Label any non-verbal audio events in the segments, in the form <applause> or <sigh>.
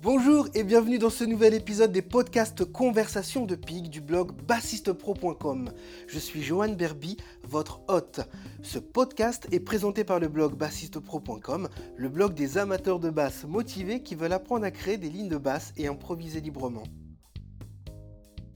Bonjour et bienvenue dans ce nouvel épisode des podcasts Conversations de Pig du blog bassistepro.com. Je suis Johan Berby, votre hôte. Ce podcast est présenté par le blog bassistepro.com, le blog des amateurs de basse motivés qui veulent apprendre à créer des lignes de basse et improviser librement.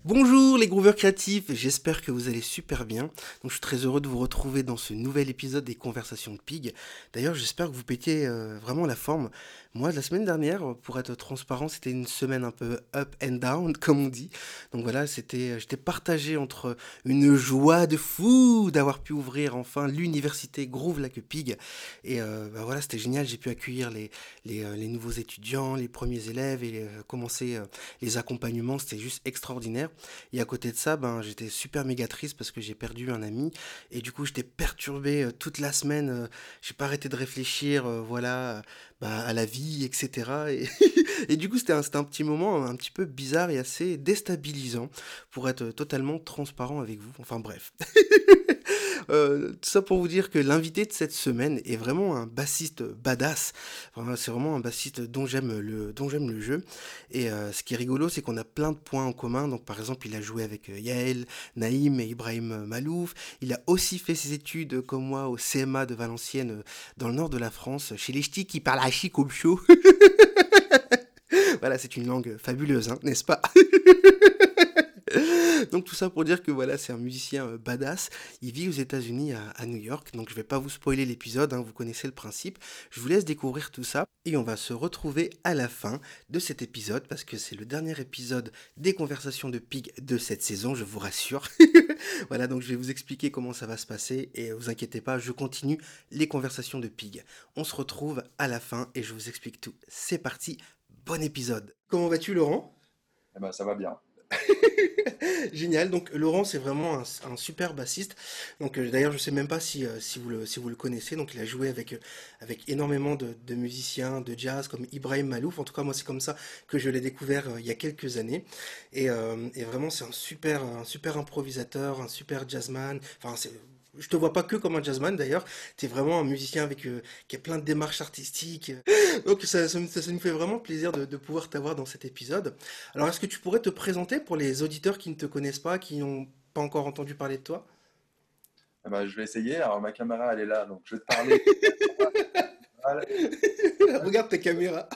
Bonjour les grooveurs créatifs, j'espère que vous allez super bien. Je suis très heureux de vous retrouver dans ce nouvel épisode des Conversations de Pig. D'ailleurs j'espère que vous pétiez euh, vraiment la forme. Moi, la semaine dernière, pour être transparent, c'était une semaine un peu up and down, <laughs> comme on dit. Donc voilà, c'était, j'étais partagé entre une joie de fou d'avoir pu ouvrir enfin l'université Groove Like Pig. Et euh, bah voilà, c'était génial. J'ai pu accueillir les, les, euh, nouveaux étudiants, les premiers élèves et euh, commencer les accompagnements. C'était juste extraordinaire. Et à côté de ça, ben, j'étais super méga triste parce que j'ai perdu un ami. Et du coup, j'étais perturbé toute la semaine. j'ai pas arrêté de réfléchir, voilà, bah, à la vie, etc. <laughs> Et, du coup, c'était un, petit moment un petit peu bizarre et assez déstabilisant pour être totalement transparent avec vous. Enfin bref. <laughs> Euh, tout ça pour vous dire que l'invité de cette semaine est vraiment un bassiste badass. C'est vraiment un bassiste dont j'aime le, dont j'aime le jeu. Et euh, ce qui est rigolo, c'est qu'on a plein de points en commun. Donc, par exemple, il a joué avec euh, Yael, Naïm et Ibrahim Malouf. Il a aussi fait ses études, comme moi, au CMA de Valenciennes, dans le nord de la France, chez les ch'tis qui parlent à <laughs> voilà, c'est une langue fabuleuse, hein, n'est-ce pas? <laughs> donc tout ça pour dire que voilà, c'est un musicien euh, badass. Il vit aux États-Unis à, New York, donc je vais pas vous spoiler l'épisode, hein, vous connaissez le principe. Je vous laisse découvrir tout ça et on va se retrouver à la fin de cet épisode parce que c'est le dernier épisode des conversations de Pig de cette saison, je vous rassure. <laughs> voilà, donc je vais vous expliquer comment ça va se passer et vous inquiétez pas, je continue les conversations de Pig. On se retrouve à la fin et je vous explique tout. C'est parti, bon épisode. Comment vas-tu Laurent? Eh ben, ça va bien. <laughs> Génial. Donc Laurent, c'est vraiment un, super bassiste. Donc euh, d'ailleurs, je sais même pas si, euh, si, vous le, si vous le connaissez. Donc il a joué avec, euh, avec énormément de, musiciens de jazz comme Ibrahim Malouf. En tout cas, moi, c'est comme ça que je l'ai découvert il y a quelques années. Et, et vraiment, c'est un super, un super improvisateur, un super jazzman. Enfin, c'est je te vois pas que comme un jazzman d'ailleurs, tu es vraiment un musicien avec euh, qui a plein de démarches artistiques. <gasps> Donc ça, ça, nous fait vraiment plaisir de, pouvoir t'avoir dans cet épisode. Alors est-ce que tu pourrais te présenter pour les auditeurs qui ne te connaissent pas, qui n'ont pas encore entendu parler de toi? Bah, Je vais essayer. Alors ma caméra elle est là, donc je vais te parler. <laughs> Regarde ta caméra.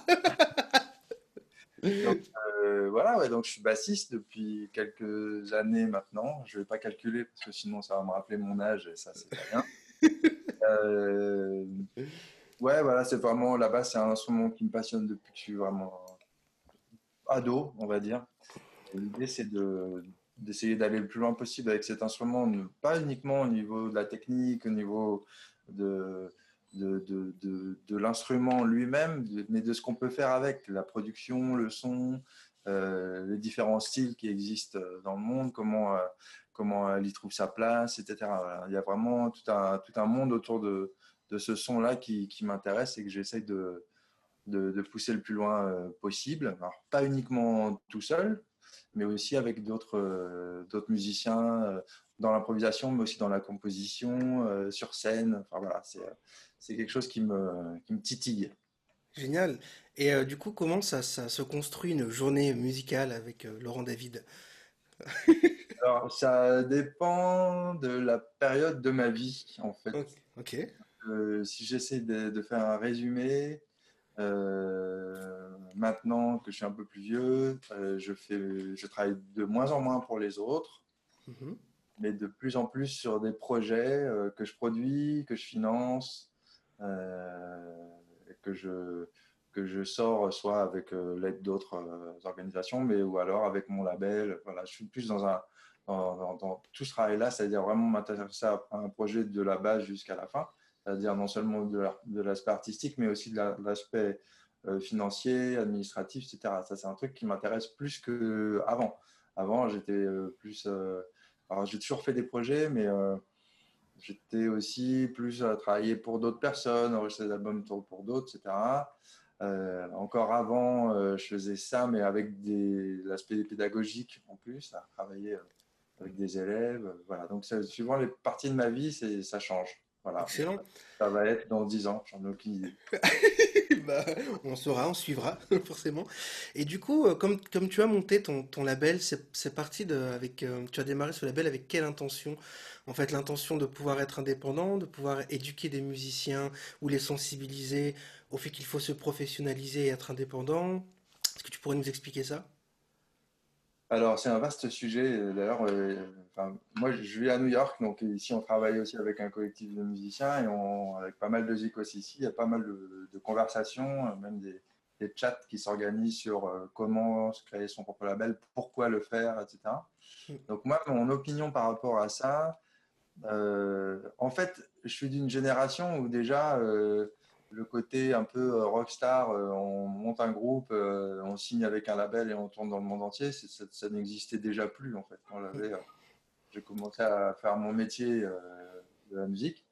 Euh, voilà, ouais, donc je suis bassiste depuis quelques années maintenant. Je ne vais pas calculer parce que sinon ça va me rappeler mon âge et ça, c'est pas bien. <laughs> Euh, ouais, voilà, c'est vraiment la basse, c'est un instrument qui me passionne depuis que je suis vraiment ado, on va dire. L'idée, c'est de, d'essayer d'aller le plus loin possible avec cet instrument, pas uniquement au niveau de la technique, au niveau de de, de, de, l'instrument lui-même, mais de ce qu'on peut faire avec la production, le son, les différents styles qui existent dans le monde, comment, euh, comment elle y trouve sa place, etc. Il y a vraiment tout un, tout un monde autour de, de ce son-là qui, qui m'intéresse et que j'essaie de, de, pousser le plus loin euh, possible. Alors, pas uniquement tout seul, mais aussi avec d'autres d'autres musiciens dans l'improvisation, mais aussi dans la composition, sur scène. Enfin voilà, c'est quelque chose qui me, qui me titille. Génial. Et euh, du coup, comment ça, ça, se construit une journée musicale avec euh, Laurent David? <laughs> Alors, ça dépend de la période de ma vie, en fait. Ok. Euh, si j'essaie de, faire un résumé, maintenant que je suis un peu plus vieux, je, fais, je travaille de moins en moins pour les autres. Mhm. mais de plus en plus sur des projets que je produis, que je finance, que je que je sors soit avec euh, l'aide d'autres euh, organisations, mais ou alors avec mon label. Voilà, je suis plus dans un tout ce travail-là, c'est-à-dire vraiment m'intéresser à un projet de la base jusqu'à la fin, c'est-à-dire non seulement de l'aspect artistique, mais aussi de l'aspect financier, administratif, etc. Ça, c'est un truc qui m'intéresse plus qu'avant. Avant, j'étais plus. alors, j'ai toujours fait des projets, mais J'étais aussi plus à travailler pour d'autres personnes, enregistrer des albums pour d'autres, etc. Euh, encore avant, euh, je faisais ça, mais avec l'aspect pédagogique en plus, à travailler euh, avec des élèves. Voilà. Donc, suivant les parties de ma vie, ça change. Voilà. Excellent. Ça va être dans 10 ans, j'en ai aucune idée. <laughs> bah, on saura, on suivra, <laughs> forcément. Et du coup, euh, comme, comme tu as monté ton, ton label, c'est parti de, avec, euh, tu as démarré ce label avec quelle intention? En fait, l'intention de pouvoir être indépendant, de pouvoir éduquer des musiciens ou les sensibiliser au fait qu'il faut se professionnaliser et être indépendant. Est-ce que tu pourrais nous expliquer ça? Alors, c'est un vaste sujet. euh, D'ailleurs, euh, enfin, moi, je vis à New York, donc ici, on travaille aussi avec un collectif de musiciens et on, avec pas mal de zik aussi ici, il y a pas mal de, de conversations, euh, même des, des chats qui s'organisent sur euh, comment se créer son propre label, pourquoi le faire, etc. Donc, moi, mon opinion par rapport à ça, euh, en fait, je suis d'une génération où déjà euh, le côté un peu euh, rockstar, euh, on monte un groupe, euh, on signe avec un label et on tourne dans le monde entier, ça, ça n'existait déjà plus en fait. Quand j'ai commencé à faire mon métier de la musique,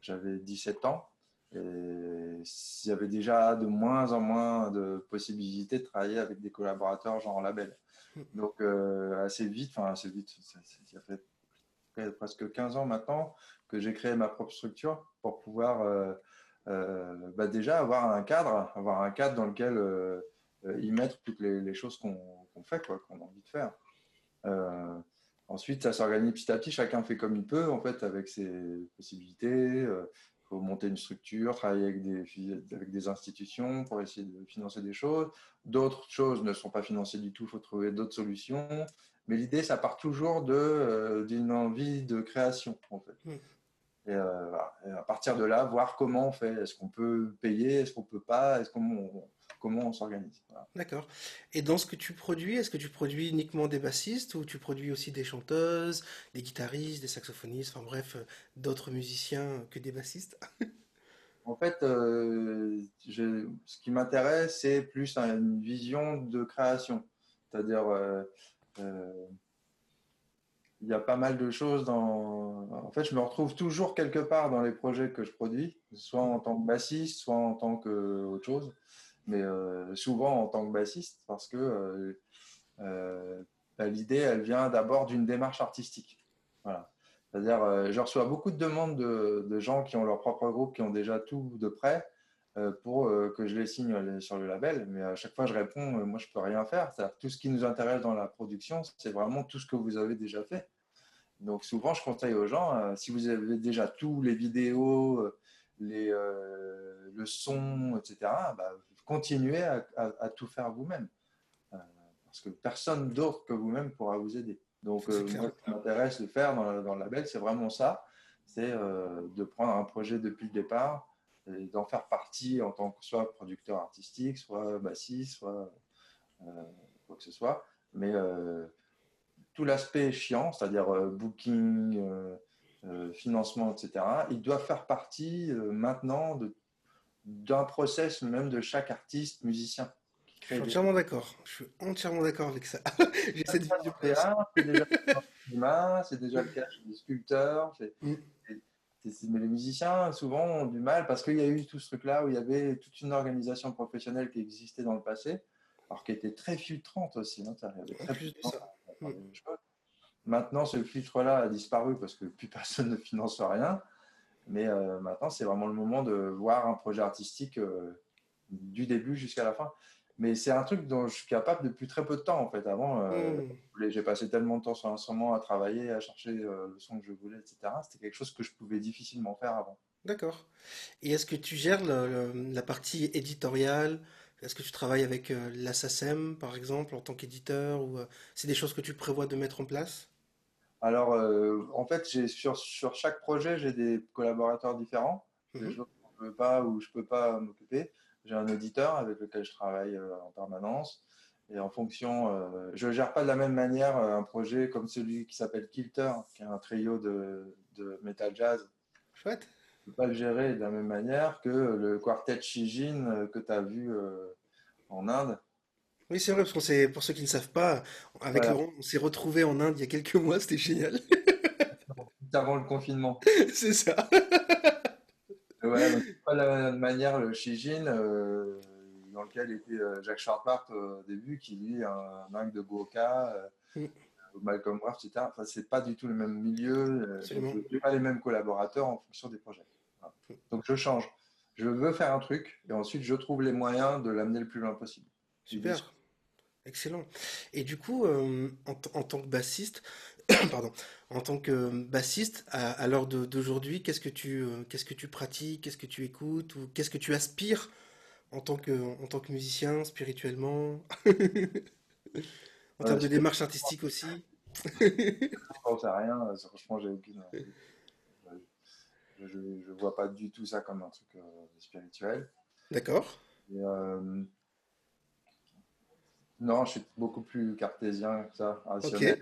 j'avais 17 ans et il y avait déjà de moins en moins de possibilités de travailler avec des collaborateurs genre label. <laughs> Donc euh, assez vite, enfin assez vite, ça, ça- ça fait presque 15 ans maintenant que j'ai créé ma propre structure pour pouvoir euh, bah déjà avoir un cadre, avoir un cadre dans lequel euh, euh, y mettre toutes les, choses qu'on qu'on fait, qu'on a envie de faire. Euh, ensuite, ça s'organise petit à petit, chacun fait comme il peut, en fait, avec ses possibilités. Il faut monter une structure, travailler avec des, avec des institutions pour essayer de financer des choses. D'autres choses ne sont pas financées du tout, il faut trouver d'autres solutions. Mais l'idée, ça part toujours euh, d'une envie de création, en fait. Et, euh, voilà. Et à partir de là, voir comment on fait. Est-ce qu'on peut payer? Est-ce qu'on peut pas? Est-ce qu'on on- comment on s'organise? Voilà. D'accord. Et dans ce que tu produis, est-ce que tu produis uniquement des bassistes ou tu produis aussi des chanteuses, des guitaristes, des saxophonistes, enfin bref, euh, d'autres musiciens que des bassistes? <laughs> En fait, euh, je- ce qui m'intéresse, c'est plus une vision de création. C'est-à-dire, euh, il y a pas mal de choses dans... En fait, je me retrouve toujours quelque part dans les projets que je produis, soit en tant que bassiste, soit en tant que autre chose, mais euh, souvent en tant que bassiste, parce que euh, euh, bah, l'idée, elle vient d'abord d'une démarche artistique. Voilà. C'est-à-dire, je reçois beaucoup de demandes de, de gens qui ont leur propre groupe, qui ont déjà tout de euh, pour que je les signe sur le label. Mais à chaque fois, je réponds, moi, je peux rien faire. Tout ce qui nous intéresse dans la production, c'est vraiment tout ce que vous avez déjà fait. Donc souvent, je conseille aux gens, euh, si vous avez déjà tous les vidéos, euh, les, euh, le son, etc., bah, continuez à, à- à tout faire vous-même. Euh, parce que personne d'autre que vous-même pourra vous aider. Donc moi, ce qui m'intéresse de faire dans, le- dans le label, c'est vraiment ça. C'est de prendre un projet depuis le départ et d'en faire partie en tant que soit producteur artistique, soit bassiste, soit quoi que ce soit. Mais tout l'aspect chiant, c'est-à-dire euh, booking, euh, euh, financement, etc., il doit faire partie maintenant de- d'un process même de chaque artiste, musicien Je suis entièrement d'accord. Je suis entièrement d'accord avec ça. <laughs> J'ai cette vision c'est déjà le cas c'est déjà le cas chez les sculpteurs. c'est- Mm. Mais les musiciens, souvent, ont du mal parce qu'il y a eu tout ce truc-là où il y avait toute une organisation professionnelle qui existait dans le passé, alors qui était très filtrante aussi. hein, très plus Maintenant, ce filtre-là a disparu parce que plus <laughs> personne ne finance rien. Mais euh, maintenant, c'est vraiment le moment de voir un projet artistique euh, du début jusqu'à la fin. Mais c'est un truc dont je suis capable depuis très peu de temps, en fait. Avant, euh, voulais- J'ai passé tellement de temps sur l'instrument à travailler, à chercher le son que je voulais, etc. C'était quelque chose que je pouvais difficilement faire avant. D'accord. Et est-ce que tu gères le- le- la partie éditoriale? Est-ce que tu travailles avec euh, la SACEM, par exemple, en tant qu'éditeur, ou euh, c'est des choses que tu prévois de mettre en place? Alors, euh, en fait, sur, sur chaque projet, j'ai des collaborateurs différents. Des Mhm. choses je veux pas ou je peux pas m'occuper. J'ai un éditeur avec lequel je travaille euh, en permanence. Et en fonction, je gère pas de la même manière un projet comme celui qui s'appelle Kilter, qui est un trio de, de metal jazz. Chouette. Je peux pas le gérer de la même manière que le quartet Shijin euh, que tu as vu euh, en Inde. Oui, c'est vrai, parce qu'on pour ceux qui ne savent pas, avec Voilà, Laurent, on s'est retrouvés en Inde il y a quelques mois, c'était génial. <laughs> avant le confinement. <laughs> C'est ça. Voilà, donc, c'est pas de la même manière le Shijin, euh, dans lequel était Jacques Charpart au début, qui lui un mec de Goka, euh, Malcolm Ruff, etc. Enfin, c'est pas du tout le même milieu, euh, je n'ai pas les mêmes collaborateurs en fonction des projets. Voilà. Donc je change. je veux faire un truc et ensuite je trouve les moyens de l'amener le plus loin possible. Super. Excellent. Et du coup, euh, en, en tant que bassiste, <coughs> pardon, en tant que bassiste, à, à l'heure d'aujourd'hui, qu'est-ce que tu, euh, qu'est-ce que tu pratiques, qu'est-ce que tu écoutes, ou qu'est-ce que tu aspires en tant que, en tant que musicien, spirituellement, <laughs> en termes de démarche artistique aussi? je pense à rien. euh, Franchement, j'ai aucune. Je, je, je vois pas du tout ça comme un truc euh, spirituel. D'accord. Euh, non, je suis beaucoup plus cartésien que ça, Ok. rationnel.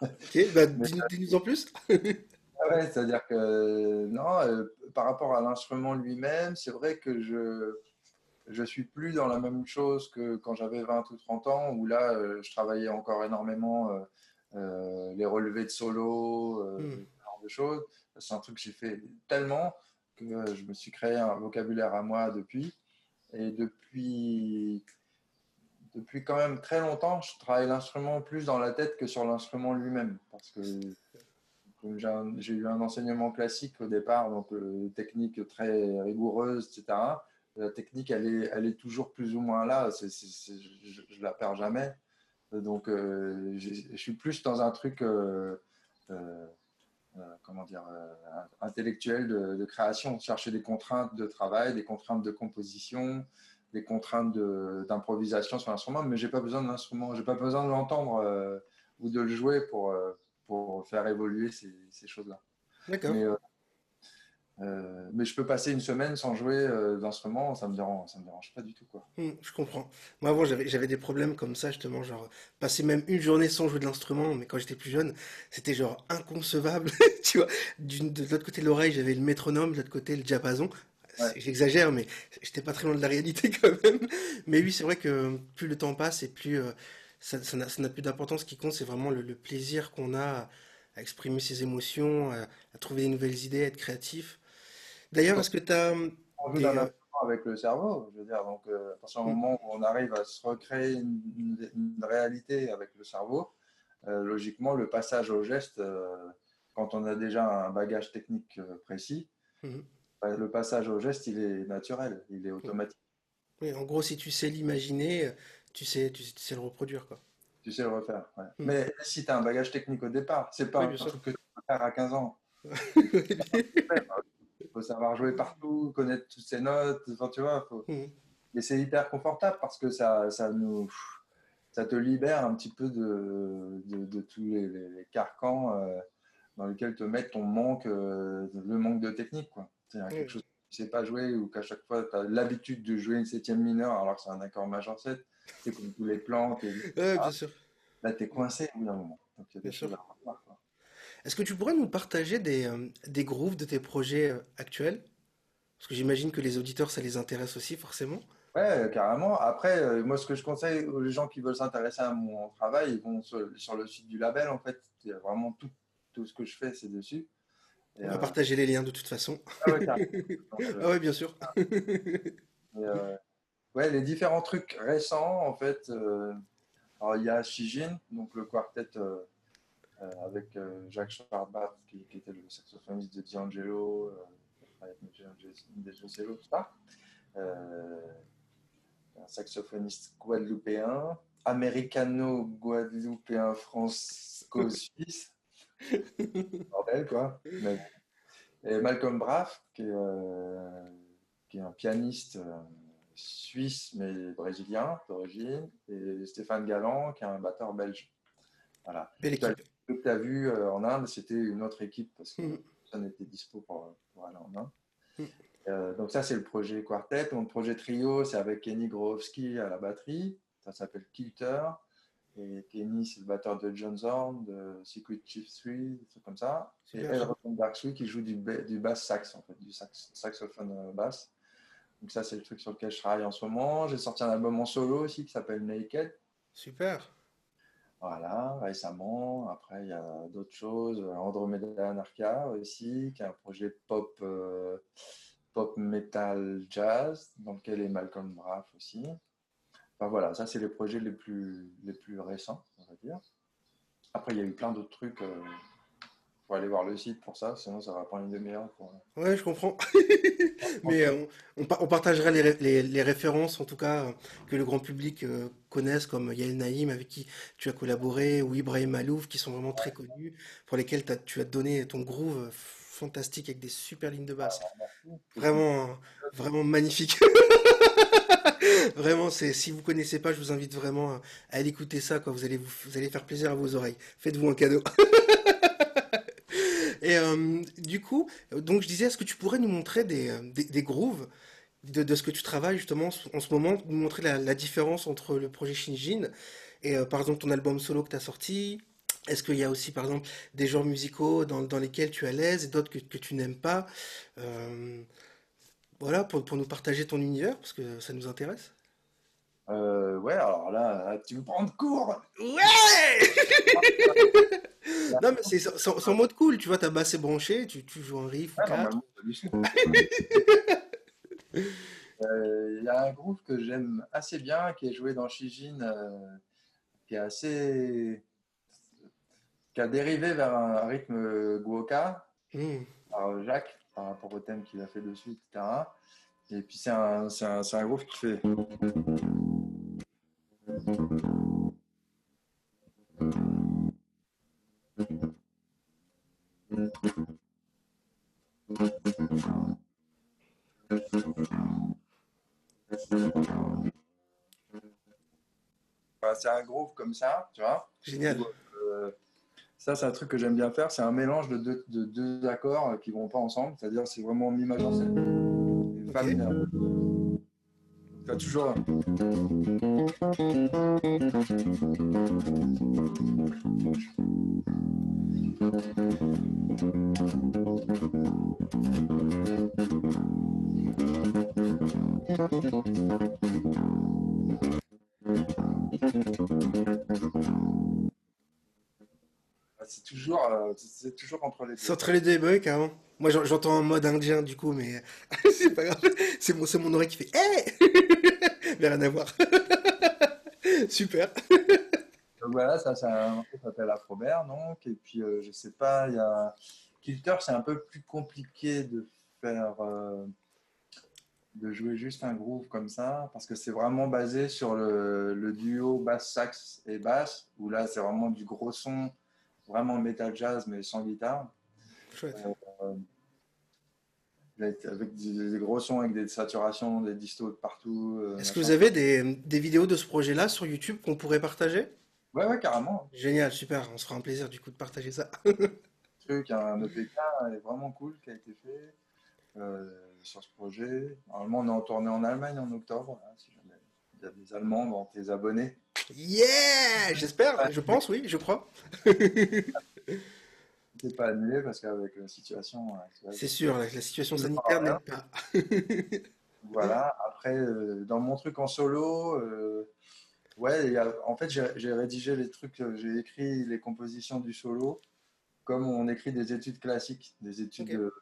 Ok. Bah, <laughs> dis-nous, en plus. ah ouais, c'est-à-dire que non, euh, par rapport à l'instrument lui-même, c'est vrai que je je suis plus dans la même chose que quand j'avais 20 ou 30 ans, où là, euh, je travaillais encore énormément euh, euh, les relevés de solo, ce genre de choses. C'est un truc que j'ai fait tellement que je me suis créé un vocabulaire à moi depuis. Et depuis, depuis quand même très longtemps, je travaille l'instrument plus dans la tête que sur l'instrument lui-même. Parce que j'ai eu un enseignement classique au départ, donc euh, technique très rigoureuse, etc. La technique, elle est, elle est toujours plus ou moins là. Je, je la perds jamais. Donc, euh, je suis plus dans un truc, euh, euh, comment dire, intellectuel de, de création. Chercher des contraintes de travail, des contraintes de composition, des contraintes de- d'improvisation sur l'instrument. Mais j'ai pas besoin de l'instrument. J'ai pas besoin de l'entendre ou de le jouer pour, pour faire évoluer ces, ces choses-là. D'accord. Mais, euh, mais je peux passer une semaine sans jouer euh, d'instrument, ça me dérange, ça me dérange pas du tout, quoi. Hmm, je comprends. Moi, avant, j'avais, des problèmes comme ça, justement, genre, passer même une journée sans jouer de l'instrument, mais quand j'étais plus jeune, c'était genre inconcevable, <laughs> tu vois. De l'autre côté de l'oreille, j'avais le métronome, de l'autre côté, le diapason. Ouais. J'exagère, mais j'étais pas très loin de la réalité <laughs> quand même. Mais oui, c'est vrai que plus le temps passe et plus euh, ça, ça n'a, plus d'importance. Ce qui compte, c'est vraiment le, le plaisir qu'on a à, à exprimer ses émotions, à, à trouver des nouvelles idées, à être créatif. D'ailleurs, est-ce que tu as On joue des... d'un euh, avec le cerveau, je veux dire, donc euh, à partir du hmm, moment où on arrive à se recréer une, une- une réalité avec le cerveau, euh, logiquement, le passage au geste, euh, quand on a déjà un bagage technique précis, hmm, bah, le passage au geste, il est naturel, il est automatique. Oui, en gros, si tu sais l'imaginer, tu sais, tu, sais le reproduire, quoi. Tu sais le refaire. ouais. Hmm. Mais si tu as un bagage technique au départ, c'est pas Oui, un sûr. truc que tu peux faire à 15 ans. <laughs> Il faut savoir jouer partout, connaître toutes ces notes, enfin, tu vois. faut-. Et c'est hyper confortable parce que ça, ça, nous, ça te libère un petit peu de, de, de tous les, les- les carcans euh, dans lesquels te met ton manque, euh, le manque de technique. Quoi. C'est quelque Oui. chose que tu ne sais pas jouer ou qu'à chaque fois tu as l'habitude de jouer une septième mineure alors que c'est un accord majeur 7. C'est comme tous les plans. Ouais, bien ah, sûr, là, tu es coincé au bout d'un moment. Donc il y a bien sûr. choses à revoir. Est-ce que tu pourrais nous partager des, euh, des grooves de tes projets euh, actuels? Parce que j'imagine que les auditeurs, ça les intéresse aussi, forcément. Ouais, carrément. Après, euh, moi, ce que je conseille aux gens qui veulent s'intéresser à mon travail, ils vont sur, sur le site du label, en fait. Il y a vraiment tout, tout ce que je fais, c'est dessus. Et, On va partager les liens de toute façon. ah ouais. <laughs> Donc, Ah ouais, bien sûr. <laughs> et, ouais, les différents trucs récents, en fait. alors, il y a Shijin, donc le quartet avec euh, Jacques Schwartbach, qui, qui était le saxophoniste de D'Angelo, euh, avec D'Angelo. Euh, un saxophoniste guadeloupéen, américano-guadeloupéen franco-suisse, <laughs> bordel quoi. Mais. Et Malcolm Braff, qui est, euh, qui est un pianiste euh, suisse mais brésilien d'origine, et Stéphane Galland, qui est un batteur belge. Voilà. Belle équipe. Que tu as vu euh, en Inde, c'était une autre équipe parce que personne n'était dispo pour, pour aller en Inde. Hmm. Euh, donc ça, c'est le projet quartet. Mon projet trio, c'est avec Kenny Growowski à la batterie. Ça s'appelle Kilter. Et Kenny, c'est le batteur de John Zorn, de Secret Chief 3, des trucs comme ça. Et. Elron Darksui qui joue du, ba- du bass sax, en fait, du sax- saxophone euh, basse. Donc ça, c'est le truc sur lequel je travaille en ce moment. J'ai sorti un album en solo aussi qui s'appelle Naked. Super. Voilà, récemment. Après, il y a d'autres choses. Andromeda Anarcha aussi, qui est un projet pop, euh, pop metal jazz, dans lequel est Malcolm Braff aussi. Enfin voilà, ça, c'est les projets les plus, les plus récents, on va dire. Après, il y a eu plein d'autres trucs. euh, faut aller voir le site pour ça, sinon ça va prendre une demi-heure. Pour... Ouais, je comprends. <laughs> <laughs> Mais euh, on, on partagera les, les- les références, en tout cas, euh, que le grand public euh, connaisse, comme Yael Naïm, avec qui tu as collaboré, ou Ibrahim Malouf, qui sont vraiment très connus, pour lesquels tu as donné ton groove euh, fantastique avec des super lignes de basse. Vraiment, euh, vraiment magnifique. <laughs> Vraiment, c'est, si vous connaissez pas, je vous invite vraiment à, à aller écouter ça, quoi. Vous allez vous, vous allez faire plaisir à vos oreilles. Faites-vous un cadeau. Et euh, du coup, donc je disais, est-ce que tu pourrais nous montrer des, euh, des, grooves de, de ce que tu travailles justement en ce moment, nous montrer la, différence entre le projet Shinjin et euh, par exemple ton album solo que tu as sorti? Est-ce qu'il y a aussi par exemple des genres musicaux dans, dans lesquels tu es à l'aise et d'autres que, que tu n'aimes pas? Voilà, pour, pour nous partager ton univers, parce que ça nous intéresse. Euh, ouais, alors là, tu veux prendre cours? Ouais! <laughs> Non, mais c'est sans, sans- sans mode cool, tu vois, ta basse est branchée, tu, tu joues un riff normalement, t'as <laughs> son. Euh, Il y a un groove que j'aime assez bien, qui est joué dans Shijin, euh, qui est assez. qui a dérivé vers un rythme guoka Hmm. par Jacques, par rapport au thème qu'il a fait dessus, etc. Et puis c'est un, un, c'est un groove qui fait. Enfin, c'est un groove comme ça, tu vois. Génial. Euh, ça, c'est un truc que j'aime bien faire. C'est un mélange de deux, de deux accords euh, qui vont pas ensemble. C'est-à-dire, c'est vraiment mi majeur 7 et fa Ok. mineur. C'est toujours, euh, c'est toujours entre les deux. C'est entre les deux, bah oui, carrément. Moi, j'en- j'entends en mode indien, du coup, mais <laughs> c'est pas grave. C'est mon, mon oreille qui fait Hé! <laughs> Mais rien à voir. <laughs> Super. Donc voilà, ça, c'est un morceau qui s'appelle Afrobert, donc. Et puis, euh, je sais pas, il y a. Kilter, c'est un peu plus compliqué de faire. euh, de jouer juste un groove comme ça, parce que c'est vraiment basé sur le, le duo basse-sax et basse, où là, c'est vraiment du gros son, vraiment metal jazz, mais sans guitare. Chouette. Avec avec des, des gros sons, avec des saturations, des distos de partout. euh, Est-ce que vous avez des, des vidéos de ce projet-là sur YouTube qu'on pourrait partager? Ouais, ouais, carrément. Génial, super. On se fera un plaisir, du coup, de partager ça. <laughs> <laughs> truc, un EPK est vraiment cool qui a été fait euh, sur ce projet. Normalement, on est en tournée en Allemagne en octobre. là, si jamais il y a des Allemands dans tes abonnés. Yeah! J'espère, je pense, oui, je crois. <laughs> C'est pas annulé parce qu'avec la situation actuelle. C'est sûr, la, la situation sanitaire n'aide pas. <laughs> Voilà. Après, euh, dans mon truc en solo, euh, ouais, en fait, j'ai rédigé les trucs, euh, j'ai écrit les compositions du solo comme on écrit des études classiques, des études Ok. de-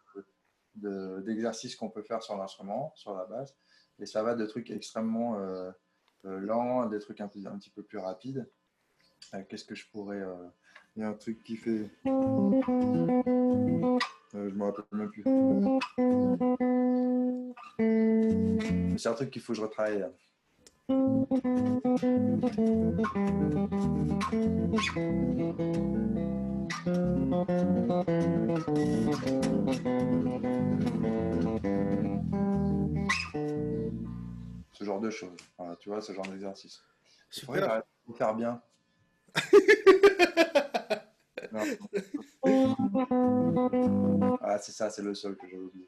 de- d'exercices qu'on peut faire sur l'instrument, sur la basse. Et ça va de trucs extrêmement euh, euh, lents des trucs un, peu- un petit peu plus rapides. Euh, Qu'est-ce que je pourrais. euh, Il y a un truc qui fait. Euh, je me rappelle même plus. C'est un truc qu'il faut que je retravaille. là. Ce genre de choses. Voilà, tu vois, ce genre d'exercice. Il faudrait que Super. faire bien. <laughs> <laughs> Ah, c'est ça, c'est le seul que j'ai oublié.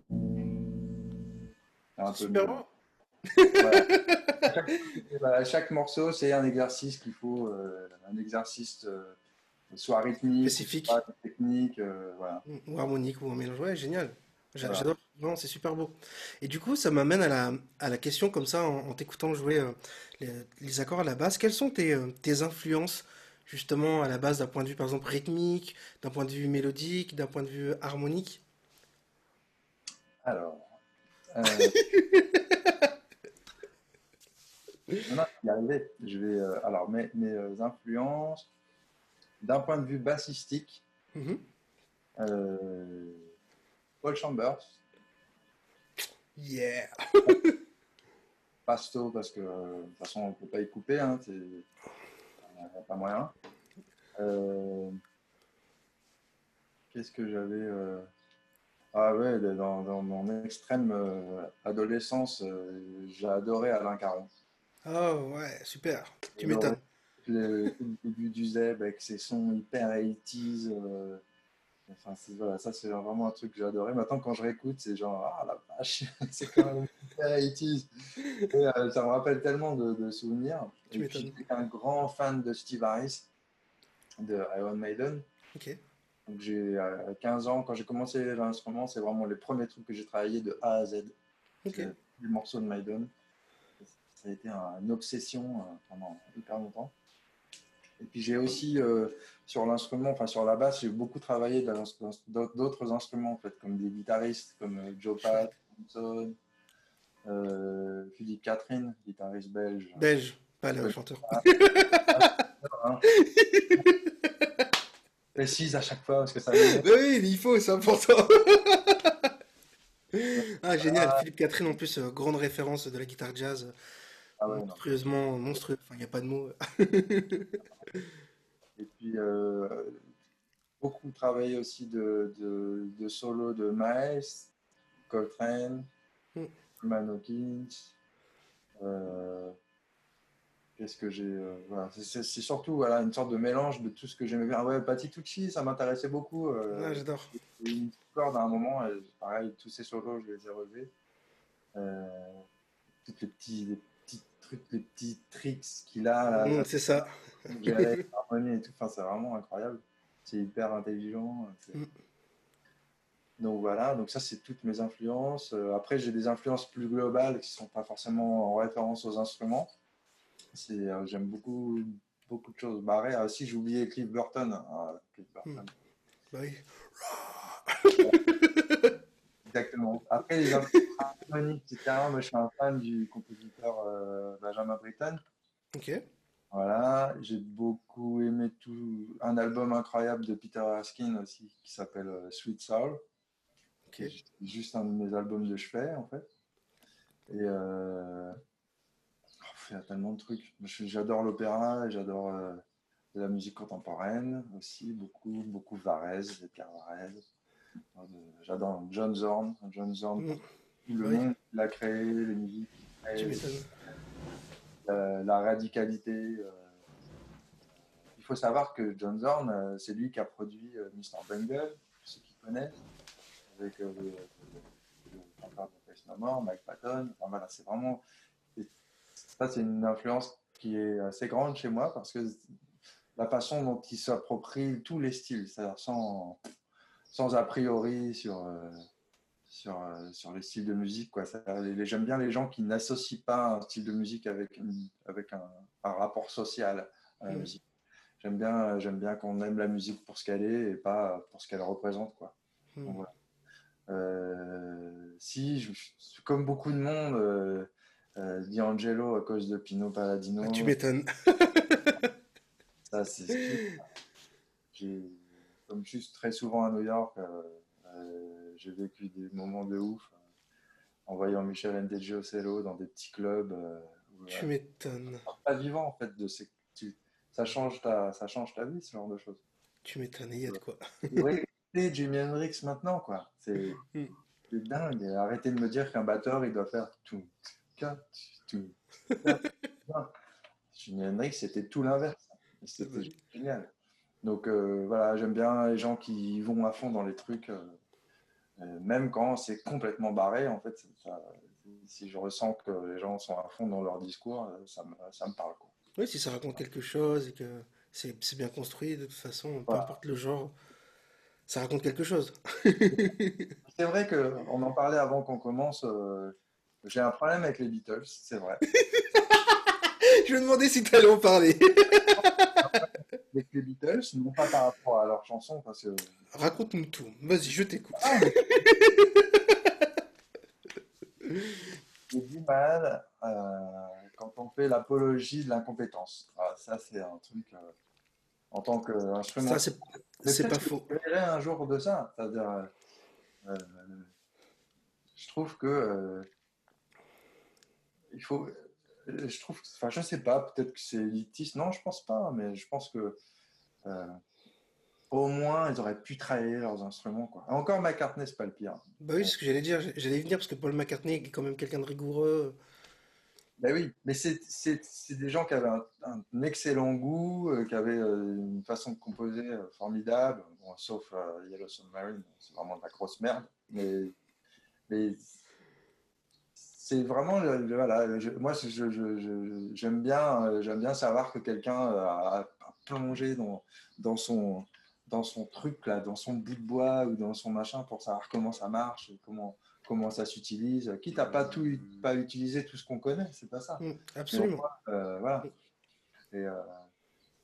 Un peu Super mieux. bon. Voilà. <laughs> Chaque, morceau, c'est un exercice qu'il faut, euh, un exercice euh, soit rythmique, Spécifique. soit technique, euh, voilà. Ou harmonique ou un mélange. Ouais, génial. Voilà. J'adore. Vraiment, c'est super beau. Et du coup, ça m'amène à la, à la question comme ça, en, en t'écoutant jouer euh, les, les accords à la basse. Quelles sont tes, tes influences, justement, à la base, d'un point de vue, par exemple, rythmique, d'un point de vue mélodique, d'un point de vue harmonique? Alors, euh, <laughs> non, non, je vais y arriver. Je vais, euh, alors, mes, mes euh, influences, d'un point de vue bassistique, Mhm. euh, Paul Chambers, Yeah. <laughs> Pasto, parce que de toute façon, on ne peut pas y couper, hein, a pas moyen. Qu'est-ce que j'avais Ah ouais, dans, dans mon extrême euh, adolescence, euh, j'ai adoré Alain Caron. Oh, ouais, super. Tu m'étonnes. le, le début du Zeb avec ses sons hyper 80s. euh, enfin, voilà, ça, c'est vraiment un truc que j'ai adoré. Maintenant, quand je réécoute, c'est genre, ah la vache, <laughs> c'est quand même hyper 80s. Et, euh, ça me rappelle tellement de, de souvenirs. Tu Et puis, j'étais un grand fan de Steve Harris, de Iron Maiden. Ok. Donc, j'ai euh, 15 ans, quand j'ai commencé l'instrument, c'est vraiment les premiers trucs que j'ai travaillé de A à Z. Ok. C'est Les morceaux de Maiden. Ça a été un- une obsession euh, pendant hyper longtemps. Et puis j'ai aussi euh, sur l'instrument, enfin sur la basse, j'ai beaucoup travaillé d'autres instruments en fait, comme des guitaristes comme euh, Joe Pat, Thompson, euh, Philippe Catherine, guitariste belge. Belge, pas le chanteur. Hein. <laughs> Précise à chaque fois parce que ça. Bah <laughs> oui, mais il faut, c'est important. <laughs> Ah, génial. Philippe Catherine, en plus, euh, grande référence de la guitare jazz, Ah ouais, non. monstrueusement monstrueux. Enfin, il n'y a pas de mots. <laughs> Et puis, euh, beaucoup travaillé aussi de, de, de solo de Miles, Coltrane, Mm. Hawkins. euh, Qu'est-ce que j'ai. euh, voilà. C'est- surtout voilà, une sorte de mélange de tout ce que j'aimais bien. Ah ouais, Patitucci, ça m'intéressait beaucoup. euh, Ah, j'adore. une corde à un moment, pareil, tous ces solos, je les ai relevés. Euh, tous les petits, les petits trucs, les petits tricks qu'il a. là, Mm, c'est ça. gérer l'harmonie et tout. Enfin, c'est vraiment incroyable. C'est hyper intelligent. c'est- Mm. Donc voilà, donc ça c'est toutes mes influences. Euh, après j'ai des influences plus globales qui sont pas forcément en référence aux instruments. Euh, j'aime beaucoup beaucoup de choses. Bah, ouais, si j'ai oublié Cliff Burton. Ah, Cliff Burton. Bah oui. Exactement. Après les harmoniques, etc. Moi je suis un fan du compositeur euh, Benjamin Britten. Ok. Voilà, j'ai beaucoup aimé tout un album incroyable de Peter Erskine aussi qui s'appelle euh, Sweet Soul. Ok. C'est ju- juste un de mes albums de chevet en fait. Et euh, il y a tellement de trucs. J'adore l'opéra, et j'adore euh, la musique contemporaine aussi, beaucoup, beaucoup Varese, Pierre Varese. Euh, J'adore John Zorn, John Zorn, Mm. tout le Oui. monde qu'il a créé, les musiques qu'il m'étonnes. la, radicalité. euh. Il faut savoir que John Zorn, euh, c'est lui qui a produit euh, Mr. Bungle, pour ceux qui connaissent, avec euh, le, le, le No More, Mike Patton. Enfin, voilà, c'est vraiment. Ça, c'est une influence qui est assez grande chez moi parce que la façon dont il s'approprie tous les styles, c'est-à-dire sans, sans a priori sur. euh, sur, euh, sur les styles de musique. Quoi. J'aime bien les gens qui n'associent pas un style de musique avec, une- avec un, un rapport social à la musique. J'aime bien, j'aime bien qu'on aime la musique pour ce qu'elle est et pas pour ce qu'elle représente. Quoi. Mm. Donc, voilà. Euh, si, je- comme beaucoup de monde, euh, euh, D'Angelo à cause de Pino Palladino, Ah, tu m'étonnes. <laughs> ça c'est ce comme je suis très souvent à New York euh, euh, j'ai vécu des moments de ouf euh, en voyant Michel Ndegeocello dans des petits clubs où, Tu m'étonnes. pas vivant en fait de ces tu- ça change ta ça change ta vie ce genre de choses Tu m'étonnes. Il y a de quoi. Écouter <laughs> Jimi Hendrix maintenant quoi c'est Mm. c'est dingue arrêtez de me dire qu'un batteur il doit faire tout Jimi c'était tout l'inverse c'était génial donc euh, voilà j'aime bien les gens qui vont à fond dans les trucs euh, euh, même quand c'est complètement barré en fait ça- si je ressens que les gens sont à fond dans leur discours ça me, ça me parle quoi. Oui, si ça raconte quelque chose et que C'est bien construit de toute façon, peu importe le genre, ça raconte quelque chose. C'est vrai qu'on en parlait avant qu'on commence. J'ai un problème avec les Beatles, c'est vrai. <laughs> Je me demandais si tu allais en parler. <laughs> Avec les Beatles, non pas par rapport à leurs chansons, parce que Raconte-nous tout. Vas-y, je t'écoute. ah, mais <laughs> j'ai du mal euh, quand on fait l'apologie de l'incompétence. Ah, ça, c'est un truc euh, en tant Ça, qu'instrumentiste. c'est pas faux. je un jour de ça. C'est-à-dire, euh, je trouve que il faut. euh, Je trouve, enfin, je sais pas, peut-être que c'est élitiste. Non, je pense pas, mais je pense que euh, au moins ils auraient pu travailler leurs instruments, quoi. Encore McCartney, c'est pas le pire. Bah oui, c'est ce que j'allais dire. J'allais y venir parce que Paul McCartney est quand même quelqu'un de rigoureux. Ben oui, mais c'est des gens qui avaient un, un excellent goût, euh, qui avaient euh, une façon de composer euh, formidable, Bon, sauf Yellow Submarine, c'est vraiment de la grosse merde. Mais, mais c'est vraiment, voilà, je- moi je- je- je- je- j'aime bien, euh, j'aime bien savoir que quelqu'un euh, a, a plongé dans, dans, son, dans son truc, là, dans son bout de bois ou dans son machin pour savoir comment ça marche, et comment, comment ça s'utilise, quitte à pas, tout, pas utiliser tout ce qu'on connaît, c'est pas ça. Mm, absolument. euh, voilà. Et euh,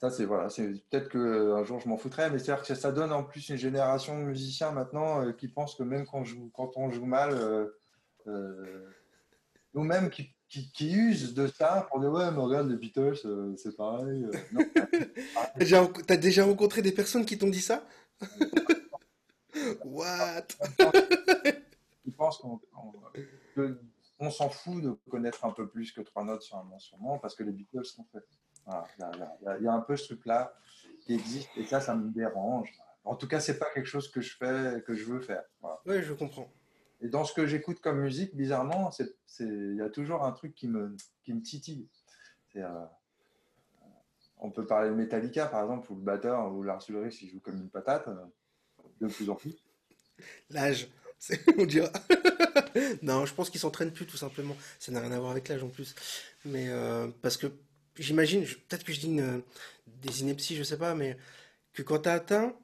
ça, c'est voilà, c'est peut-être qu'un jour je m'en foutrais, mais c'est-à-dire que ça donne en plus une génération de musiciens maintenant euh, qui pensent que même quand, on joue, quand on joue mal, euh, ou même qui, qui, qui usent de ça pour dire ouais, mais regarde les Beatles, euh, c'est pareil. euh. Non, <laughs> T'as déjà, t'as déjà rencontré des personnes qui t'ont dit ça? <laughs> What? ils pensent qu'on on s'en fout de connaître un peu plus que trois notes sur un instrument parce que les Beatles sont faits. Voilà, Il y, a- un peu ce truc-là qui existe et ça, ça me dérange. En tout cas, c'est pas quelque chose que je fais, que je veux faire. Voilà. Ouais, je comprends. Et dans ce que j'écoute comme musique, bizarrement, il y a toujours un truc qui me, qui me titille. Euh, on peut parler de Metallica, par exemple, où le batteur ou Lars Ulrich, il joue comme une patate, euh, de plus en plus. L'âge, <laughs> on dira. <laughs> Non, je pense qu'ils s'entraînent plus tout simplement. Ça n'a rien à voir avec l'âge en plus. Mais euh, parce que j'imagine, peut-être que je dis une- des inepties, je sais pas, mais que quand tu as atteint,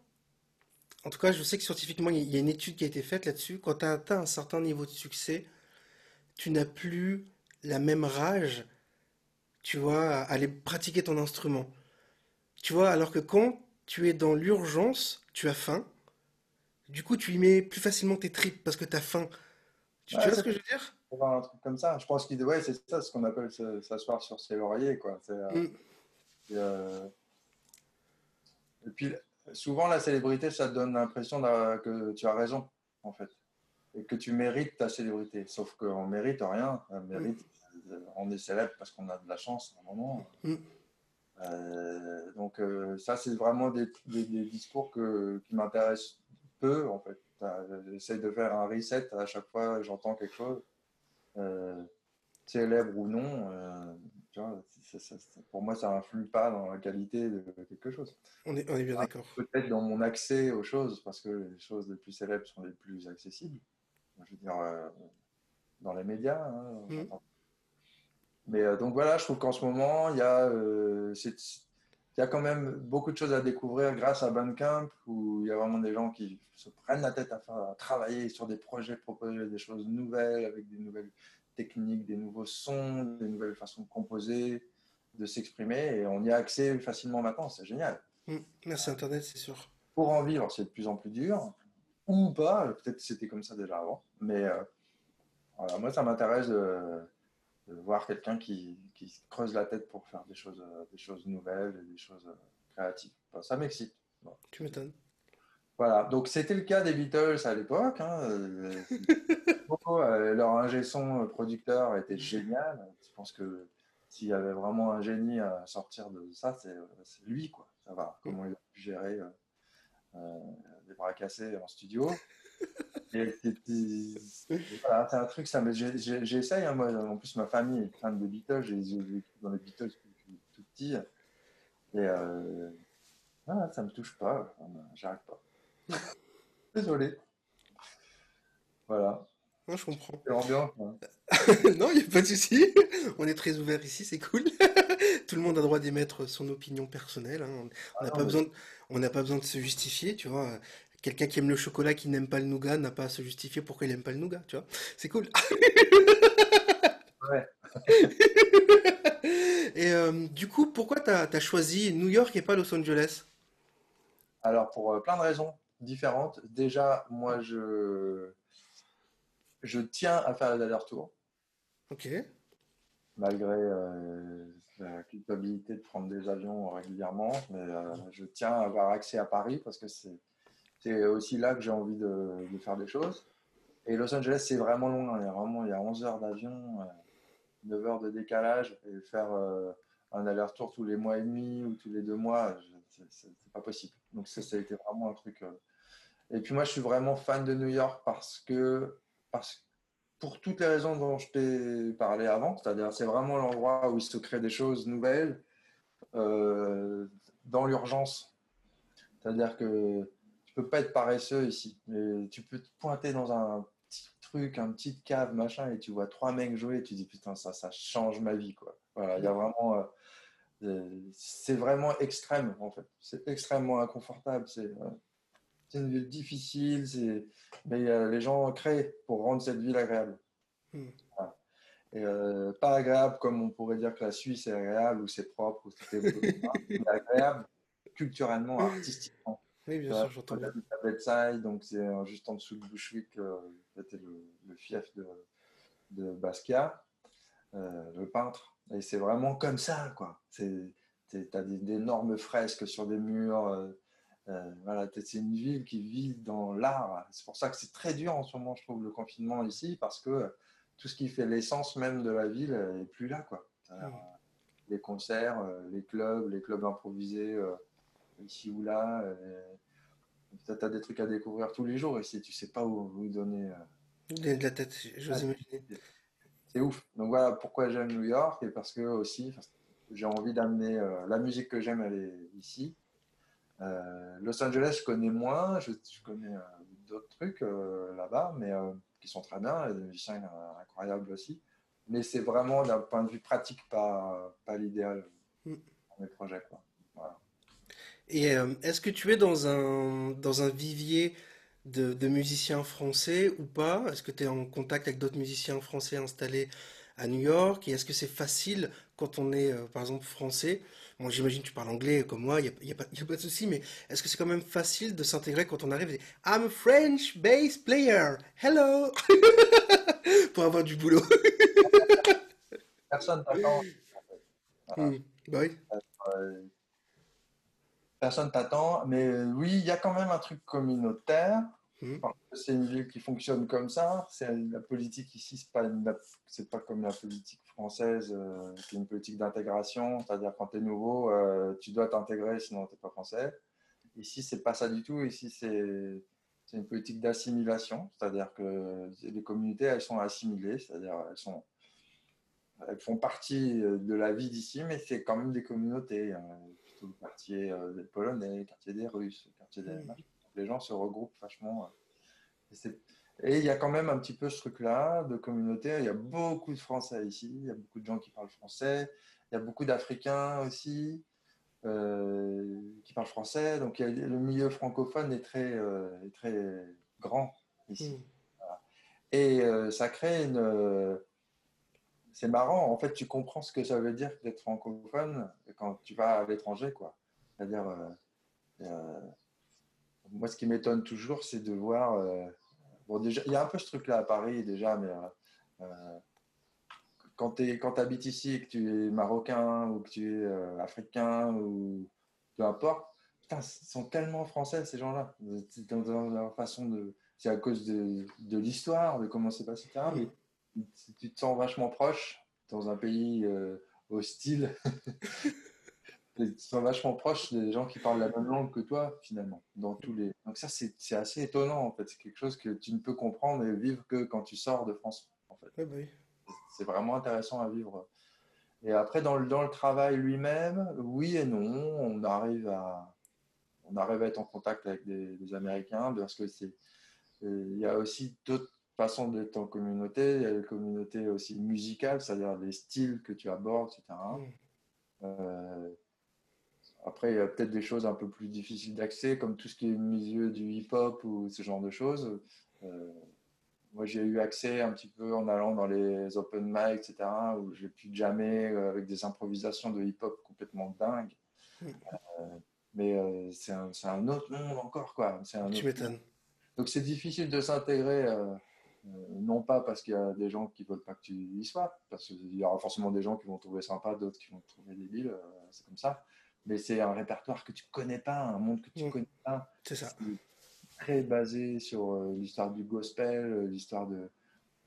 en tout cas, je sais que scientifiquement, il y a une étude qui a été faite là-dessus. Quand tu as atteint un certain niveau de succès, tu n'as plus la même rage, tu vois, à aller pratiquer ton instrument. Tu vois, alors que quand tu es dans l'urgence, tu as faim. Du coup, tu y mets plus facilement tes tripes parce que tu as faim. Tu, vois ce que je veux dire? un truc comme ça. Je pense qu'il ouais, c'est ça ce qu'on appelle se- s'asseoir sur ses lauriers. Quoi. Euh, Mm. euh, Et puis, souvent, la célébrité, ça te donne l'impression que tu as raison, en fait, et que tu mérites ta célébrité. Sauf qu'on mérite rien. On, mérite, euh, on est célèbre parce qu'on a de la chance à un moment. Mm. Euh, donc, euh, ça, c'est vraiment des, des- des discours que, qui m'intéressent peu, en fait. J'essaie de faire un reset à chaque fois que j'entends quelque chose, euh, célèbre ou non. Tu vois, pour moi, ça influe pas dans la qualité de quelque chose. On est, on est bien Ah, d'accord. Peut-être dans mon accès aux choses, parce que les choses les plus célèbres sont les plus accessibles. Je veux dire, euh, dans les médias. hein, Mm. j'entends. Mais euh, donc voilà, je trouve qu'en ce moment, il y, a, euh, c'est- il y a quand même beaucoup de choses à découvrir grâce à Bandcamp, où il y a vraiment des gens qui se prennent la tête à, faire, à travailler sur des projets, proposer des choses nouvelles, avec des nouvelles techniques, des nouveaux sons, des nouvelles façons de composer, de s'exprimer, et on y a accès facilement maintenant, c'est génial. Mm. Merci Internet, c'est sûr. Pour en vivre, c'est de plus en plus dur, ou pas, peut-être c'était comme ça déjà avant, mais euh, voilà, moi ça m'intéresse de, de voir quelqu'un qui, qui se creuse la tête pour faire des choses, euh, des choses nouvelles des choses euh, créatives. Enfin, ça m'excite. Tu m'étonnes. Voilà, donc c'était le cas des Beatles à l'époque. hein, euh, euh, leur ingé son euh, producteur était génial. Je pense que s'il y avait vraiment un génie à sortir de ça, c'est lui, quoi. Ça va. Comment il a pu gérer euh, euh, des bras cassés en studio. Voilà, c'est un truc, ça, j'essaye. hein, moi, en plus, ma famille est fan des Beatles. J'ai dans les Beatles depuis tout petit. Et euh, voilà, ça me touche pas. J'arrive pas. Désolé. Voilà. Non, je comprends. C'est l'ambiance. hein. <laughs> Non, il n'y a pas de souci. On est très ouvert ici, c'est cool. <laughs> Tout le monde a droit d'émettre son opinion personnelle. hein. On Ah n'a non, pas mais- besoin de, on n'a pas besoin de se justifier, tu vois. Quelqu'un qui aime le chocolat, qui n'aime pas le nougat, n'a pas à se justifier pourquoi il n'aime pas le nougat, tu vois. C'est cool. ouais. <laughs> Et euh, du coup, pourquoi t'as, t'as choisi New York et pas Los Angeles? Alors, pour euh, plein de raisons différentes. Déjà, moi, je, je tiens à faire les allers-retours, Ok. malgré euh, la culpabilité de prendre des avions régulièrement. Mais euh, je tiens à avoir accès à Paris parce que c'est c'est aussi là que j'ai envie de, de faire des choses. Et Los Angeles, c'est vraiment loin. Il y a vraiment il y a 11 heures d'avion, euh, 9 heures de décalage. Et faire euh, un aller-retour tous les mois et demi ou tous les deux mois, c'est pas possible. Donc ça, ça a été vraiment un truc. Et puis moi, je suis vraiment fan de New York parce que, parce, pour toutes les raisons dont je t'ai parlé avant, c'est-à-dire c'est vraiment l'endroit où il se crée des choses nouvelles euh, dans l'urgence. C'est-à-dire que tu peux pas être paresseux ici. Mais tu peux te pointer dans un petit truc, un petit cave, machin, et tu vois trois mecs jouer, et tu dis putain, ça, ça change ma vie, quoi. Voilà, il y a vraiment. euh, euh, c'est vraiment extrême, en fait. C'est extrêmement inconfortable. C'est c'est une ville difficile, c'est- mais euh, les gens créent pour rendre cette ville agréable. Hmm. Voilà. Et, euh, pas agréable comme on pourrait dire que la Suisse est agréable, ou c'est propre, ou c'est <laughs> mais agréable culturellement, artistiquement. Oui, bien Tu sûr, j'entends bien. Bedside, donc c'est euh, juste en dessous de Bushwick, euh, c'était le, le fief de, de Basquiat, le peintre. Et c'est vraiment comme ça, quoi. T'as des- d'énormes fresques sur des murs. Euh, euh, voilà, c'est une ville qui vit dans l'art. C'est pour ça que c'est très dur en ce moment, je trouve, le confinement ici, parce que tout ce qui fait l'essence même de la ville euh, est plus là, quoi. Euh, Les concerts, euh, les clubs, les clubs improvisés euh, ici ou là. euh, tu as des trucs à découvrir tous les jours ici, tu sais pas où, où donner. euh, De la tête, j'ose imaginer. C'est ouf. Donc voilà pourquoi j'aime New York et parce que aussi j'ai envie d'amener euh, la musique que j'aime, elle est ici. Euh, Los Angeles, je connais moins, je, je connais euh, d'autres trucs euh, là-bas, mais qui sont très bien, et des musiciens incroyables aussi. Mais c'est vraiment d'un point de vue pratique pas, pas l'idéal Mm. pour mes projets. Quoi. Voilà. Et est-ce que tu es dans un, dans un vivier de, de musiciens français ou pas? Est-ce que tu es en contact avec d'autres musiciens français installés à New York? Et est-ce que c'est facile quand on est, par exemple, français? Bon, j'imagine que tu parles anglais comme moi, il n'y a, pas, y a pas de souci, mais est-ce que c'est quand même facile de s'intégrer quand on arrive et I'm a French bass player, hello! <laughs> Pour avoir du boulot. <laughs> Personne t'attend. Voilà. <laughs> Hmm. Bah oui. Euh, personne t'attend, mais euh, oui, il y a quand même un truc communautaire. Que C'est une ville qui fonctionne comme ça. C'est la politique ici, pas une- c'est pas comme la politique française, euh, qui est une politique d'intégration. C'est-à-dire quand tu es nouveau, euh, tu dois t'intégrer, sinon tu n'es pas français. Ici, c'est pas ça du tout. Ici, c'est une politique d'assimilation. C'est-à-dire que les communautés, elles sont assimilées, c'est-à-dire elles sont elles font partie euh, de la vie d'ici, mais c'est quand même des communautés. hein. Plutôt le quartier euh, des Polonais, le quartier des Russes, le quartier des Mm. Les gens se regroupent vachement. euh. Et il y a quand même un petit peu ce truc-là de communauté. Il y a beaucoup de Français ici, il y a beaucoup de gens qui parlent français, il y a beaucoup d'Africains aussi euh, qui parlent français. Donc il y a- le milieu francophone est très, euh, très grand ici. Hmm. Et euh, ça crée une. c'est marrant, en fait, tu comprends ce que ça veut dire d'être francophone quand tu vas à l'étranger, quoi. C'est-à-dire, moi, ce qui m'étonne toujours, c'est de voir. euh, bon, déjà, il y a un peu ce truc-là à Paris, déjà, mais euh, euh, quand tu habites ici et que tu es marocain ou que tu es euh, africain ou peu importe, putain, ils sont tellement français, ces gens-là. C'est à cause de, de l'histoire, de comment c'est passé, etc. Mais tu te sens vachement proche dans un pays hostile. <laughs> Te sens vachement proche des gens qui parlent la même langue que toi, finalement. Dans tous les... Donc ça, c'est assez étonnant, en fait. C'est quelque chose que tu ne peux comprendre et vivre que quand tu sors de France, en fait. Bah oui. C'est vraiment intéressant à vivre. Et après, dans le, dans le travail lui-même, oui et non, on arrive à, on arrive à être en contact avec des, des Américains parce que c'est, il y a aussi d'autres façon d'être en communauté, il y a les communautés aussi musicales, c'est-à-dire les styles que tu abordes, etc. Euh, après, il y a peut-être des choses un peu plus difficiles d'accès, comme tout ce qui est milieu du hip-hop ou ce genre de choses. Euh, moi, j'ai eu accès un petit peu en allant dans les open mic, etc., où j'ai pu jammer euh, avec des improvisations de hip-hop complètement dingues. mais c'est un, un, autre monde encore, quoi. Un tu m'étonnes. Donc, c'est difficile de s'intégrer. non pas parce qu'il y a des gens qui ne veulent pas que tu y sois, parce qu'il y aura forcément des gens qui vont trouver sympa, d'autres qui vont trouver débile, c'est comme ça mais c'est un répertoire que tu connais pas, un monde que tu ne mm. connais pas. C'est ça. Très basé sur euh, l'histoire du gospel, euh, l'histoire de,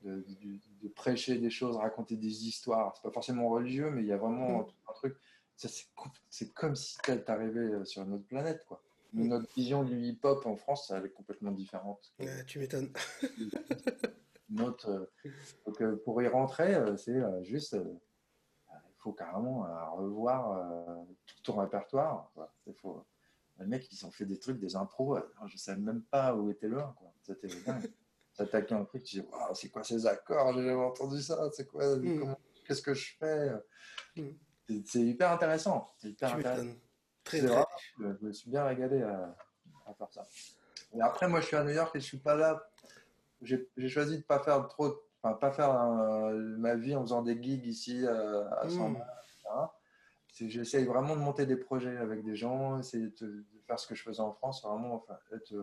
de, prêcher des choses, raconter des histoires. C'est pas forcément religieux, mais il y a vraiment mm. un truc. C'est comme si tu arrivé euh, sur une autre planète, quoi. Mm. notre vision du hip-hop en France, elle est complètement différente. tu m'étonnes. <laughs> notre, <laughs> donc, pour y rentrer, c'est juste faut carrément euh, revoir euh, tout ton répertoire. Il faut... Les mecs, ils ont fait des trucs, des impros. Euh, je ne savais même pas où était le C'était dingue. T'attaquais un truc, tu dis, c'est quoi ces accords? J'ai jamais entendu ça. C'est quoi hmm. Qu'est-ce que je fais? Hmm. C'est hyper intéressant. C'est hyper intéressant. Très, je me suis bien régalé à, faire ça. Et après, moi, je suis à New York et je suis pas là. J'ai choisi de pas faire trop pas faire ma vie en faisant des gigs ici euh, à 100 mmh. J'essaye vraiment de monter des projets avec des gens, essayer de, faire ce que je faisais en France, vraiment enfin, être,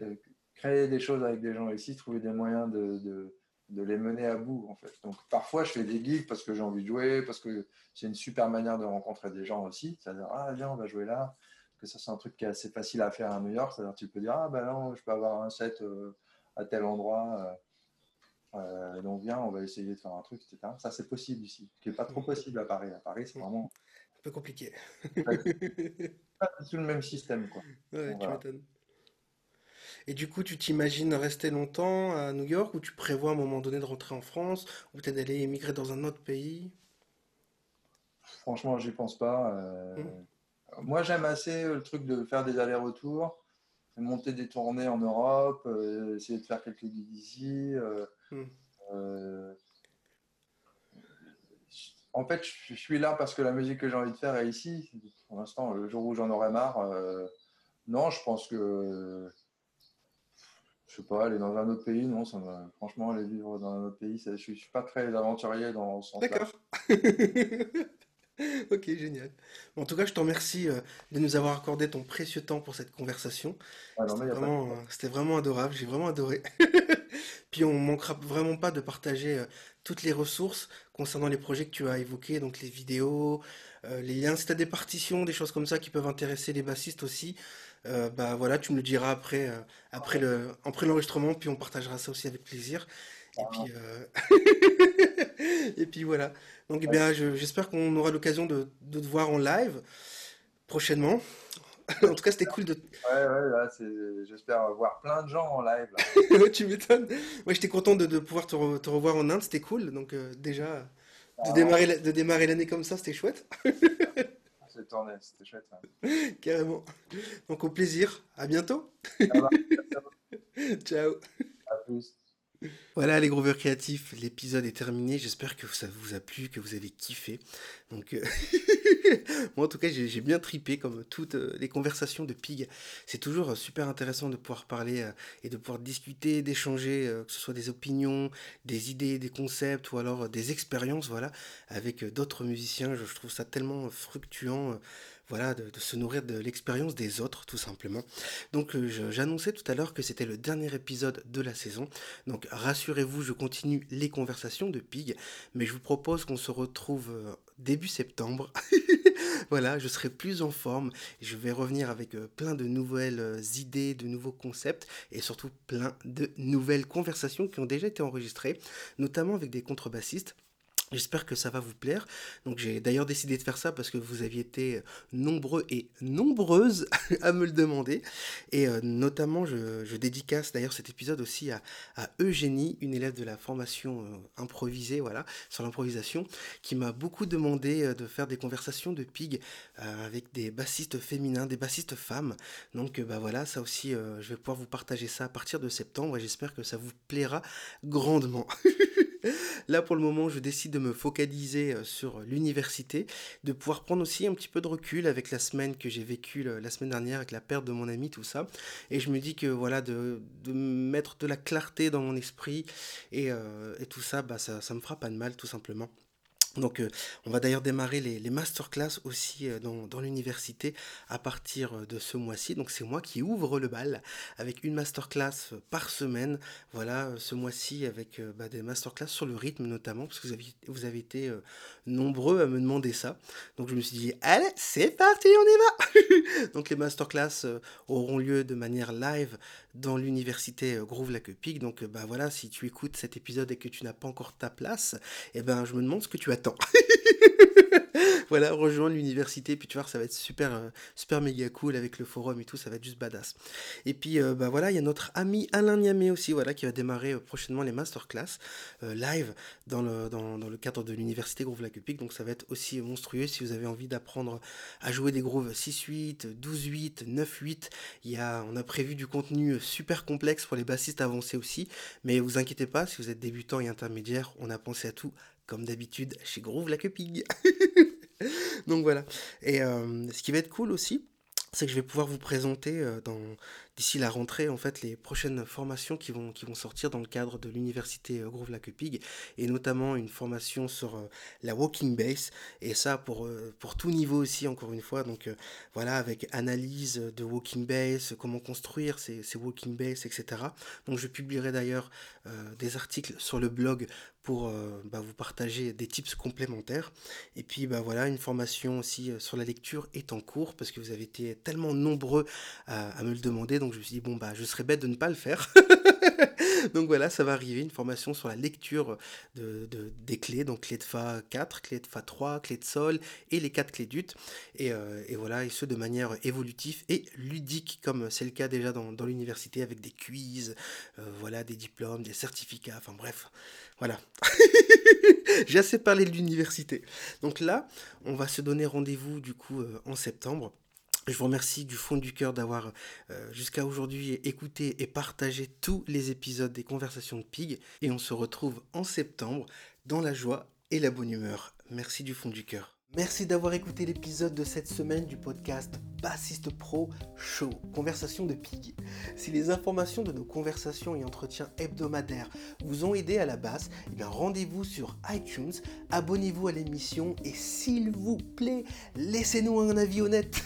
euh, créer des choses avec des gens ici, trouver des moyens de, de, de, les mener à bout en fait. Donc parfois je fais des gigs parce que j'ai envie de jouer, parce que c'est une super manière de rencontrer des gens aussi. C'est-à-dire ah viens on va jouer là, que ça c'est un truc qui est assez facile à faire à New York. C'est-à-dire tu peux dire ah ben non je peux avoir un set euh, à tel endroit. Euh, donc viens, on va essayer de faire un truc, etc. Ça, c'est possible ici, ce qui n'est pas trop possible à Paris. À Paris, c'est vraiment... Un peu compliqué. pas tout <laughs> le même système, quoi. Ouais, tu m'étonnes. Et du coup, tu t'imagines rester longtemps à New York ou tu prévois à un moment donné de rentrer en France ou peut-être d'aller émigrer dans un autre pays? Franchement, j'y pense pas. Euh, hmm. Moi, j'aime assez le truc de faire des allers-retours monter des tournées en Europe, euh, essayer de faire quelques ici. Euh, hmm. euh, en fait, je suis là parce que la musique que j'ai envie de faire est ici. Pour l'instant, le jour où j'en aurai marre, non, je pense que je sais pas, aller dans un autre pays, non, ça franchement, aller vivre dans un autre pays, je, ne suis pas très aventurier dans ce sens-là. D'accord. <laughs> <laughs> ok, génial. En tout cas, je te remercie euh, de nous avoir accordé ton précieux temps pour cette conversation. Ah c'était vraiment, adorable, j'ai vraiment adoré. <laughs> Puis on manquera vraiment pas de partager euh, toutes les ressources concernant les projets que tu as évoqués, donc les vidéos, euh, les liens, si tu as des partitions, des choses comme ça qui peuvent intéresser les bassistes aussi. bah voilà, tu me le diras après, après le, après l'enregistrement, puis on partagera ça aussi avec plaisir. Et puis, <laughs> et puis voilà. Donc, eh bien, j'espère qu'on aura l'occasion de, de, te voir en live prochainement. en tout cas, c'était cool de. Ouais, ouais, là, j'espère voir plein de gens en live. <laughs> tu m'étonnes. Moi, j'étais content de, de pouvoir te, te, revoir en Inde, c'était cool. Donc, euh, déjà, de ah. démarrer, de démarrer l'année comme ça, c'était chouette. C'est tourné, c'était chouette. <laughs> Carrément. Donc, au plaisir. À bientôt. <laughs> Ciao. À plus. Voilà les grooveurs créatifs, l'épisode est terminé. J'espère que ça vous a plu, que vous avez kiffé. Donc, euh, <laughs> moi en tout cas, j'ai bien tripé comme toutes euh, les conversations de Pig. C'est toujours euh, super intéressant de pouvoir parler et de pouvoir discuter, d'échanger, que ce soit des opinions, des idées, des concepts ou alors des expériences, voilà, avec d'autres musiciens. Je, trouve ça tellement fructueux voilà, de, se nourrir de l'expérience des autres, tout simplement. Donc euh, j'annonçais tout à l'heure que c'était le dernier épisode de la saison. Donc rassurez-vous, je continue les conversations de Pig, mais je vous propose qu'on se retrouve euh, début septembre. <laughs> voilà, je serai plus en forme. Je vais revenir avec euh, plein de nouvelles idées, de nouveaux concepts et surtout plein de nouvelles conversations qui ont déjà été enregistrées, notamment avec des contrebassistes J'espère que ça va vous plaire. Donc j'ai d'ailleurs décidé de faire ça parce que vous aviez été nombreux et nombreuses <laughs> à me le demander. Et euh, notamment, je, dédicace d'ailleurs cet épisode aussi à, Eugénie, une élève de la formation euh, improvisée, voilà, sur l'improvisation, qui m'a beaucoup demandé euh, de faire des conversations de pig avec des bassistes féminins, des bassistes femmes. Donc bah voilà, ça aussi, je vais pouvoir vous partager ça à partir de septembre et j'espère que ça vous plaira grandement. <laughs> <laughs> Là, pour le moment, je décide de me focaliser euh, sur l'université, de pouvoir prendre aussi un petit peu de recul avec la semaine que j'ai vécue la semaine dernière, avec la perte de mon ami, tout ça. Et je me dis que voilà, de, mettre de la clarté dans mon esprit et, euh, tout ça, bah, ça, ça me fera pas de mal, tout simplement. Donc euh, on va d'ailleurs démarrer les, les masterclass aussi euh, dans, l'université à partir euh, de ce mois-ci. Donc c'est moi qui ouvre le bal avec une masterclass par semaine. Voilà, ce mois-ci avec bah, des masterclass sur le rythme notamment, parce que vous avez, vous avez été nombreux à me demander ça. Donc je me suis dit, allez, c'est parti, on y va <laughs> Donc les masterclass auront lieu de manière live dans l'université Groove Lac-Pic. Donc bah voilà, si tu écoutes cet épisode et que tu n'as pas encore ta place, eh ben je me demande ce que tu attends <laughs> <laughs> voilà, rejoindre l'université, puis tu vois, ça va être super, euh, super méga cool avec le forum et tout, ça va être juste badass. Et puis, euh, bah voilà, il y a notre ami Alain Niamé aussi, voilà, qui va démarrer euh, prochainement les masterclass live dans le, cadre de l'université Groove Lac donc ça va être aussi monstrueux si vous avez envie d'apprendre à jouer des grooves 6-8, 12-8, 9-8. Il y a, on a prévu du contenu super complexe pour les bassistes avancés aussi, mais vous inquiétez pas, si vous êtes débutant et intermédiaire, on a pensé à tout comme d'habitude chez Groove la Cupig. <laughs> Donc voilà. Et euh, ce qui va être cool aussi, c'est que je vais pouvoir vous présenter euh, dans d'ici la rentrée en fait les prochaines formations qui vont qui vont sortir dans le cadre de l'université euh, Groove Lacupig et notamment une formation sur euh, la walking bass et ça pour pour tout niveau aussi encore une fois. Donc voilà avec analyse de walking bass comment construire ces, ces walking bass etc donc je publierai d'ailleurs des articles sur le blog pour bah, vous partager des tips complémentaires. Et puis bah voilà une formation aussi sur la lecture est en cours parce que vous avez été tellement nombreux à, me le demander, je me suis dit, bon, bah, je serais bête de ne pas le faire. <laughs> donc voilà, ça va arriver, une formation sur la lecture de, des clés, donc clé de Fa 4, clé de Fa 3, clé de Sol et les quatre clés d'ut. Et, euh, et, voilà, et ce de manière évolutive et ludique, comme c'est le cas déjà dans, dans l'université, avec des quiz, euh, voilà, des diplômes, des certificats, enfin bref, voilà. <laughs> J'ai assez parlé de l'université. Donc là, on va se donner rendez-vous du coup euh, en septembre. Je vous remercie du fond du cœur d'avoir euh, jusqu'à aujourd'hui écouté et partagé tous les épisodes des Conversations de Pig. Et on se retrouve en septembre dans la joie et la bonne humeur. Merci du fond du cœur. Merci d'avoir écouté l'épisode de cette semaine du podcast Bassiste Pro Show, Conversation de Pig. Si les informations de nos conversations et entretiens hebdomadaires vous ont aidé à la basse, eh rendez-vous sur iTunes, abonnez-vous à l'émission et s'il vous plaît, laissez-nous un avis honnête.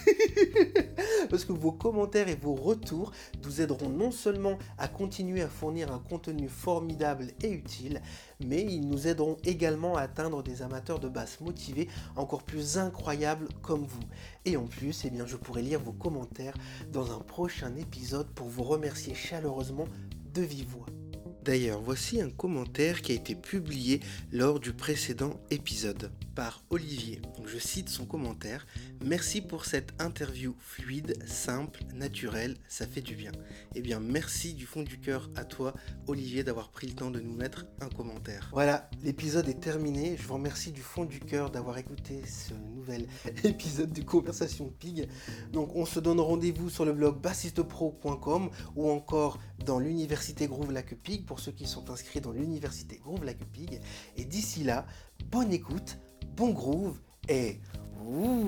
<laughs> Parce que vos commentaires et vos retours nous aideront non seulement à continuer à fournir un contenu formidable et utile, mais ils nous aideront également à atteindre des amateurs de basse motivés encore plus incroyables comme vous. Et en plus, eh je pourrai lire vos commentaires dans un prochain épisode pour vous remercier chaleureusement de vive voix. D'ailleurs, voici un commentaire qui a été publié lors du précédent épisode par Olivier. je cite son commentaire. Merci pour cette interview fluide, simple, naturelle, ça fait du bien. Eh bien, merci du fond du cœur à toi, Olivier, d'avoir pris le temps de nous mettre un commentaire. Voilà, l'épisode est terminé. Je vous remercie du fond du cœur d'avoir écouté ce nouvel <laughs> épisode de Conversation Pig. Donc, on se donne rendez-vous sur le blog bassistepro.com ou encore dans l'université Groove Lac Pig pour ceux qui sont inscrits dans l'université Groove Lac Pig. Et d'ici là, bonne écoute bon groove et ouh,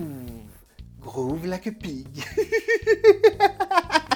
groove like a. <laughs>